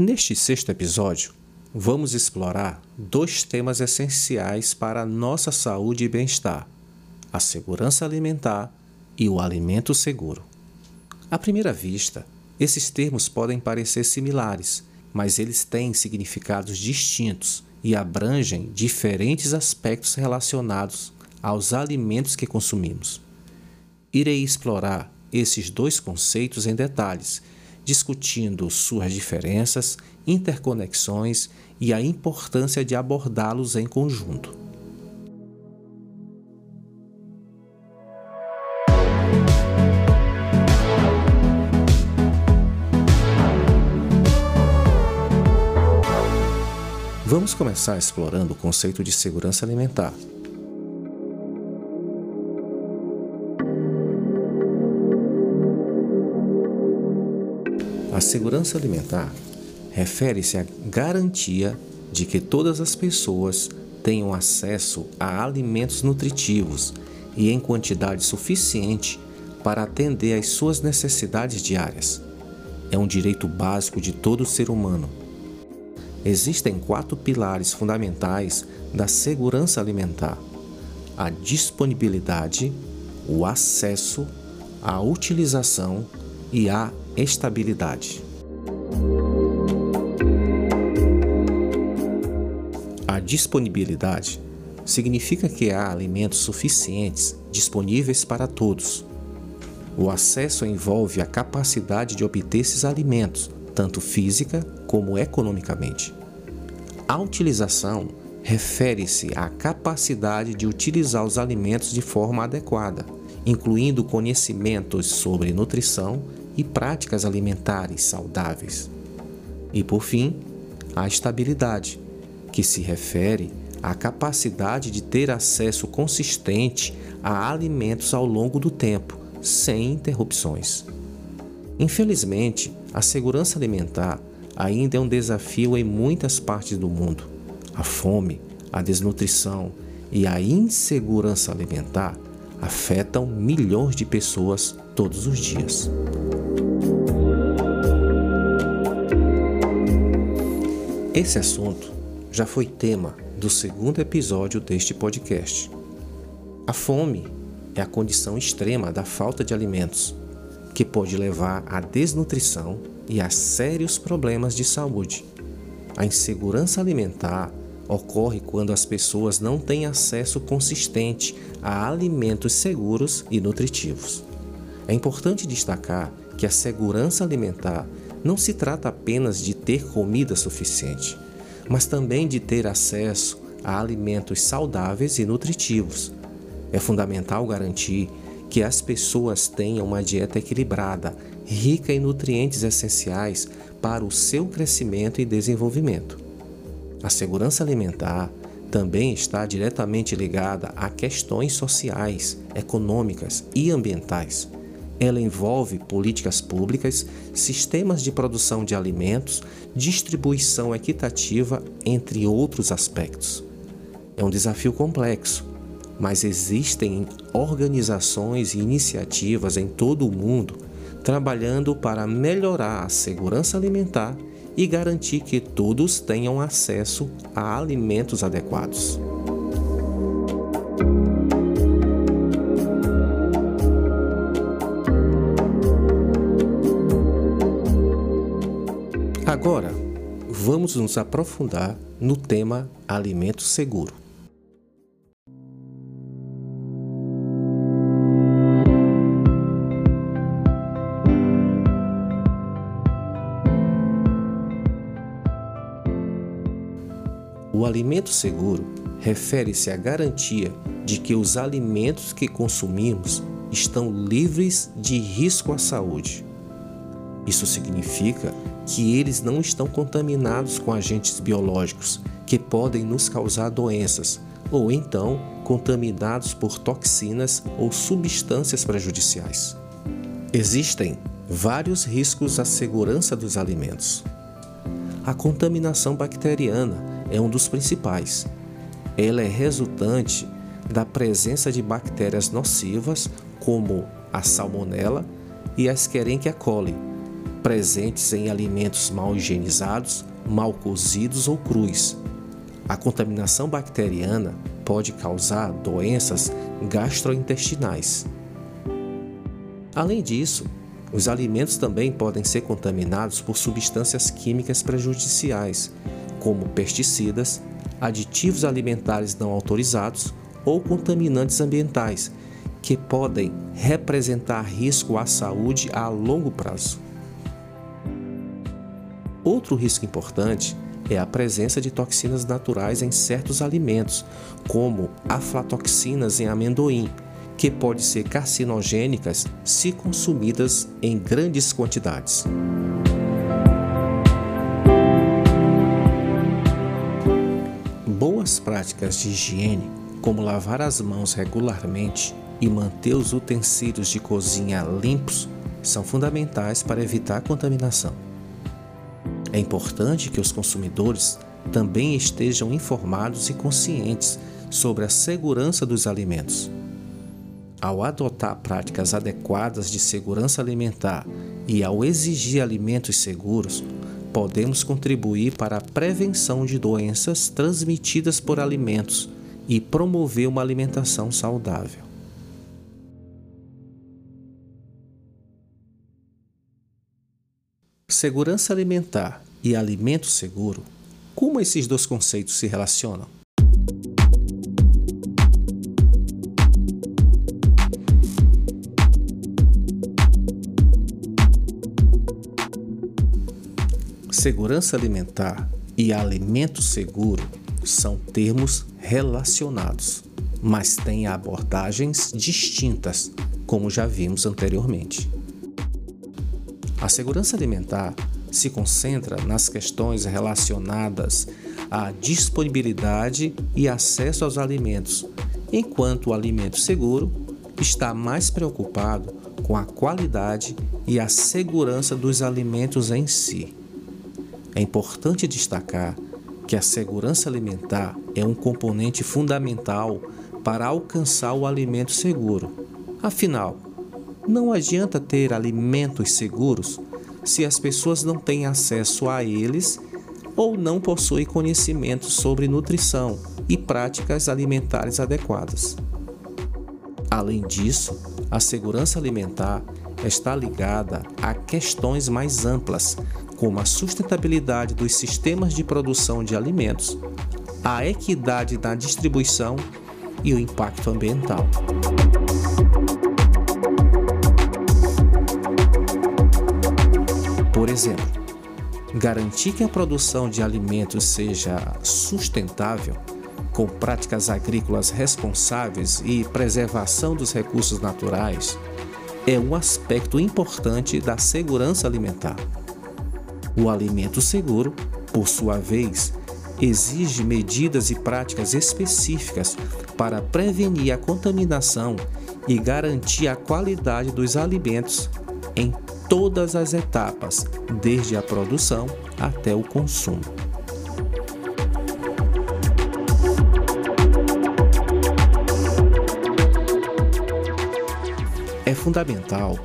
Neste sexto episódio, vamos explorar dois temas essenciais para a nossa saúde e bem-estar: a segurança alimentar e o alimento seguro. À primeira vista, esses termos podem parecer similares, mas eles têm significados distintos e abrangem diferentes aspectos relacionados aos alimentos que consumimos. Irei explorar esses dois conceitos em detalhes discutindo suas diferenças, interconexões e a importância de abordá-los em conjunto. Vamos começar explorando o conceito de segurança alimentar. A segurança alimentar refere-se à garantia de que todas as pessoas tenham acesso a alimentos nutritivos e em quantidade suficiente para atender às suas necessidades diárias. É um direito básico de todo ser humano. Existem quatro pilares fundamentais da segurança alimentar: a disponibilidade, o acesso, a utilização e a estabilidade. A disponibilidade significa que há alimentos suficientes disponíveis para todos. O acesso envolve a capacidade de obter esses alimentos, tanto física como economicamente. A utilização refere-se à capacidade de utilizar os alimentos de forma adequada, incluindo conhecimentos sobre nutrição e práticas alimentares saudáveis. E por fim, a estabilidade, que se refere à capacidade de ter acesso consistente a alimentos ao longo do tempo, sem interrupções. Infelizmente, a segurança alimentar ainda é um desafio em muitas partes do mundo. A fome, a desnutrição e a insegurança alimentar afetam milhões de pessoas todos os dias. Esse assunto já foi tema do segundo episódio deste podcast. A fome é a condição extrema da falta de alimentos, que pode levar à desnutrição e a sérios problemas de saúde. A insegurança alimentar ocorre quando as pessoas não têm acesso consistente a alimentos seguros e nutritivos. É importante destacar que a segurança alimentar não se trata apenas de ter comida suficiente, mas também de ter acesso a alimentos saudáveis e nutritivos. É fundamental garantir que as pessoas tenham uma dieta equilibrada, rica em nutrientes essenciais para o seu crescimento e desenvolvimento. A segurança alimentar também está diretamente ligada a questões sociais, econômicas e ambientais ela envolve políticas públicas, sistemas de produção de alimentos, distribuição equitativa, entre outros aspectos. É um desafio complexo, mas existem organizações e iniciativas em todo o mundo trabalhando para melhorar a segurança alimentar e garantir que todos tenham acesso a alimentos adequados. Agora, vamos nos aprofundar no tema alimento seguro. O alimento seguro refere-se à garantia de que os alimentos que consumimos estão livres de risco à saúde. Isso significa que eles não estão contaminados com agentes biológicos que podem nos causar doenças, ou então contaminados por toxinas ou substâncias prejudiciais. Existem vários riscos à segurança dos alimentos. A contaminação bacteriana é um dos principais. Ela é resultante da presença de bactérias nocivas como a Salmonella e a Escherichia coli, presentes em alimentos mal higienizados, mal cozidos ou crus. A contaminação bacteriana pode causar doenças gastrointestinais. Além disso, os alimentos também podem ser contaminados por substâncias químicas prejudiciais, como pesticidas, aditivos alimentares não autorizados ou contaminantes ambientais, que podem representar risco à saúde a longo prazo. Outro risco importante é a presença de toxinas naturais em certos alimentos, como aflatoxinas em amendoim, que podem ser carcinogênicas se consumidas em grandes quantidades. Boas práticas de higiene, como lavar as mãos regularmente e manter os utensílios de cozinha limpos, são fundamentais para evitar contaminação. É importante que os consumidores também estejam informados e conscientes sobre a segurança dos alimentos ao adotar práticas adequadas de segurança alimentar e ao exigir alimentos seguros, podemos contribuir para a prevenção de doenças transmitidas por alimentos e promover uma alimentação saudável. Segurança alimentar e alimento seguro como esses dois conceitos se relacionam? Segurança alimentar e alimento seguro são termos relacionados, mas têm abordagens distintas, como já vimos anteriormente. A segurança alimentar se concentra nas questões relacionadas à disponibilidade e acesso aos alimentos, enquanto o alimento seguro está mais preocupado com a qualidade e a segurança dos alimentos em si. É importante destacar que a segurança alimentar é um componente fundamental para alcançar o alimento seguro. Afinal, não adianta ter alimentos seguros se as pessoas não têm acesso a eles ou não possuem conhecimento sobre nutrição e práticas alimentares adequadas. Além disso, a segurança alimentar está ligada a questões mais amplas, como a sustentabilidade dos sistemas de produção de alimentos, a equidade na distribuição e o impacto ambiental. Por exemplo, garantir que a produção de alimentos seja sustentável, com práticas agrícolas responsáveis e preservação dos recursos naturais, é um aspecto importante da segurança alimentar. O alimento seguro, por sua vez, exige medidas e práticas específicas para prevenir a contaminação e garantir a qualidade dos alimentos em todas as etapas, desde a produção até o consumo. É fundamental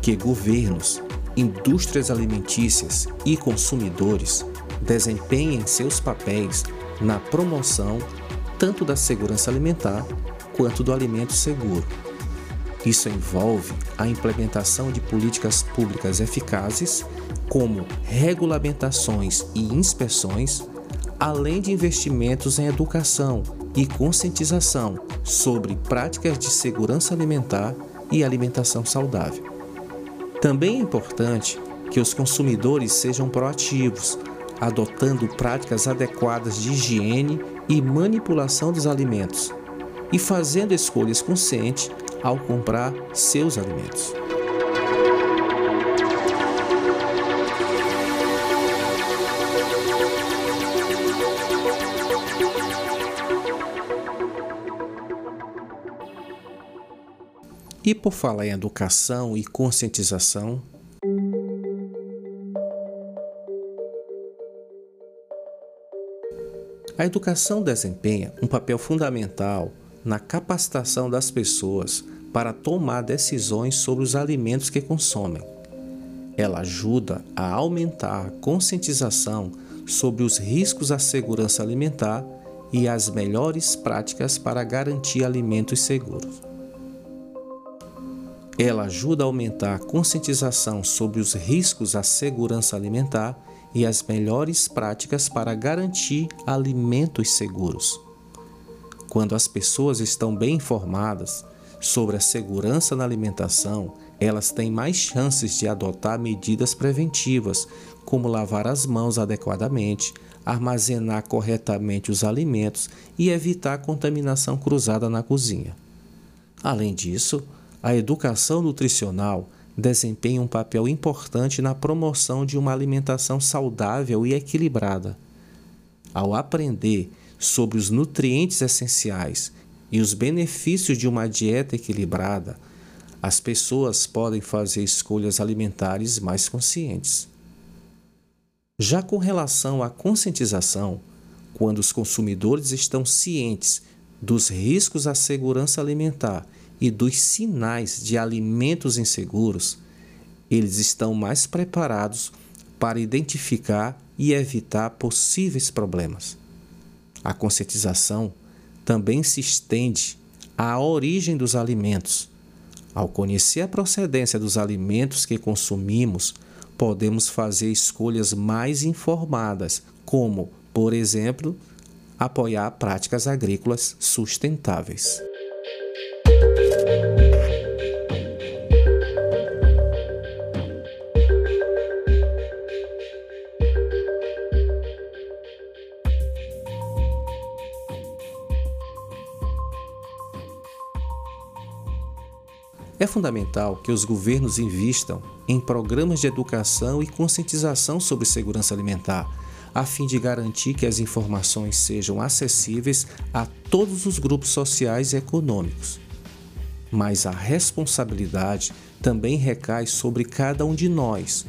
que governos indústrias alimentícias e consumidores desempenhem seus papéis na promoção tanto da segurança alimentar quanto do alimento seguro. Isso envolve a implementação de políticas públicas eficazes, como regulamentações e inspeções, além de investimentos em educação e conscientização sobre práticas de segurança alimentar e alimentação saudável. Também é importante que os consumidores sejam proativos, adotando práticas adequadas de higiene e manipulação dos alimentos e fazendo escolhas conscientes ao comprar seus alimentos. E por falar em educação e conscientização, a educação desempenha um papel fundamental na capacitação das pessoas para tomar decisões sobre os alimentos que consomem. Ela ajuda a aumentar a conscientização sobre os riscos à segurança alimentar e as melhores práticas para garantir alimentos seguros. Ela ajuda a aumentar a conscientização sobre os riscos à segurança alimentar e as melhores práticas para garantir alimentos seguros. Quando as pessoas estão bem informadas sobre a segurança na alimentação, elas têm mais chances de adotar medidas preventivas, como lavar as mãos adequadamente, armazenar corretamente os alimentos e evitar a contaminação cruzada na cozinha. Além disso, a educação nutricional desempenha um papel importante na promoção de uma alimentação saudável e equilibrada. Ao aprender sobre os nutrientes essenciais e os benefícios de uma dieta equilibrada, as pessoas podem fazer escolhas alimentares mais conscientes. Já com relação à conscientização, quando os consumidores estão cientes dos riscos à segurança alimentar e dos sinais de alimentos inseguros, eles estão mais preparados para identificar e evitar possíveis problemas. A conscientização também se estende à origem dos alimentos. Ao conhecer a procedência dos alimentos que consumimos, podemos fazer escolhas mais informadas, como, por exemplo, apoiar práticas agrícolas sustentáveis. Fundamental que os governos invistam em programas de educação e conscientização sobre segurança alimentar, a fim de garantir que as informações sejam acessíveis a todos os grupos sociais e econômicos. Mas a responsabilidade também recai sobre cada um de nós.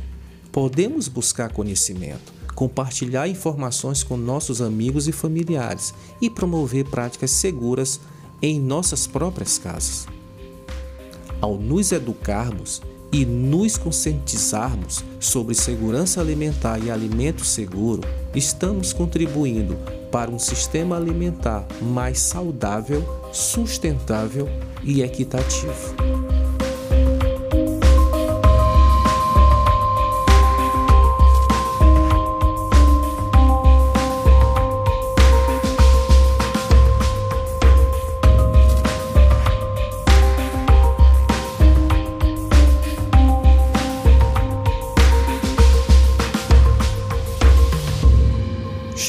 Podemos buscar conhecimento, compartilhar informações com nossos amigos e familiares e promover práticas seguras em nossas próprias casas ao nos educarmos e nos conscientizarmos sobre segurança alimentar e alimento seguro, estamos contribuindo para um sistema alimentar mais saudável, sustentável e equitativo.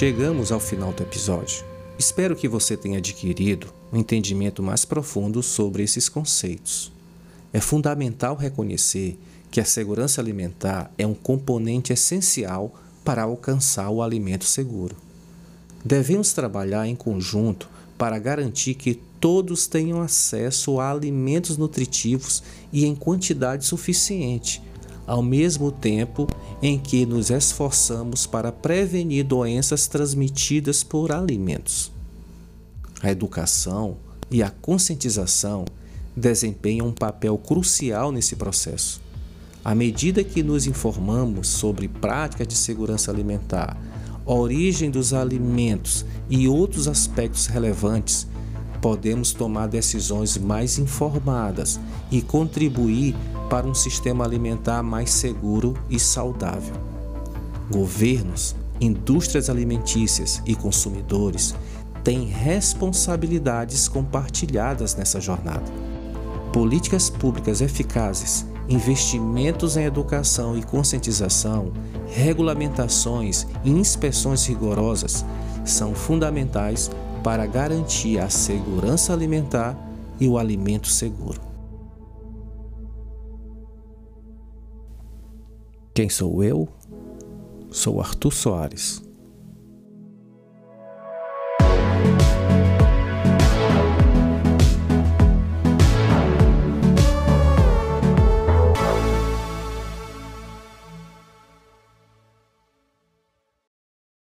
Chegamos ao final do episódio. Espero que você tenha adquirido um entendimento mais profundo sobre esses conceitos. É fundamental reconhecer que a segurança alimentar é um componente essencial para alcançar o alimento seguro. Devemos trabalhar em conjunto para garantir que todos tenham acesso a alimentos nutritivos e em quantidade suficiente ao mesmo tempo em que nos esforçamos para prevenir doenças transmitidas por alimentos. A educação e a conscientização desempenham um papel crucial nesse processo. À medida que nos informamos sobre práticas de segurança alimentar, origem dos alimentos e outros aspectos relevantes, podemos tomar decisões mais informadas e contribuir para um sistema alimentar mais seguro e saudável. Governos, indústrias alimentícias e consumidores têm responsabilidades compartilhadas nessa jornada. Políticas públicas eficazes, investimentos em educação e conscientização, regulamentações e inspeções rigorosas são fundamentais para garantir a segurança alimentar e o alimento seguro. Quem sou eu? Sou Arthur Soares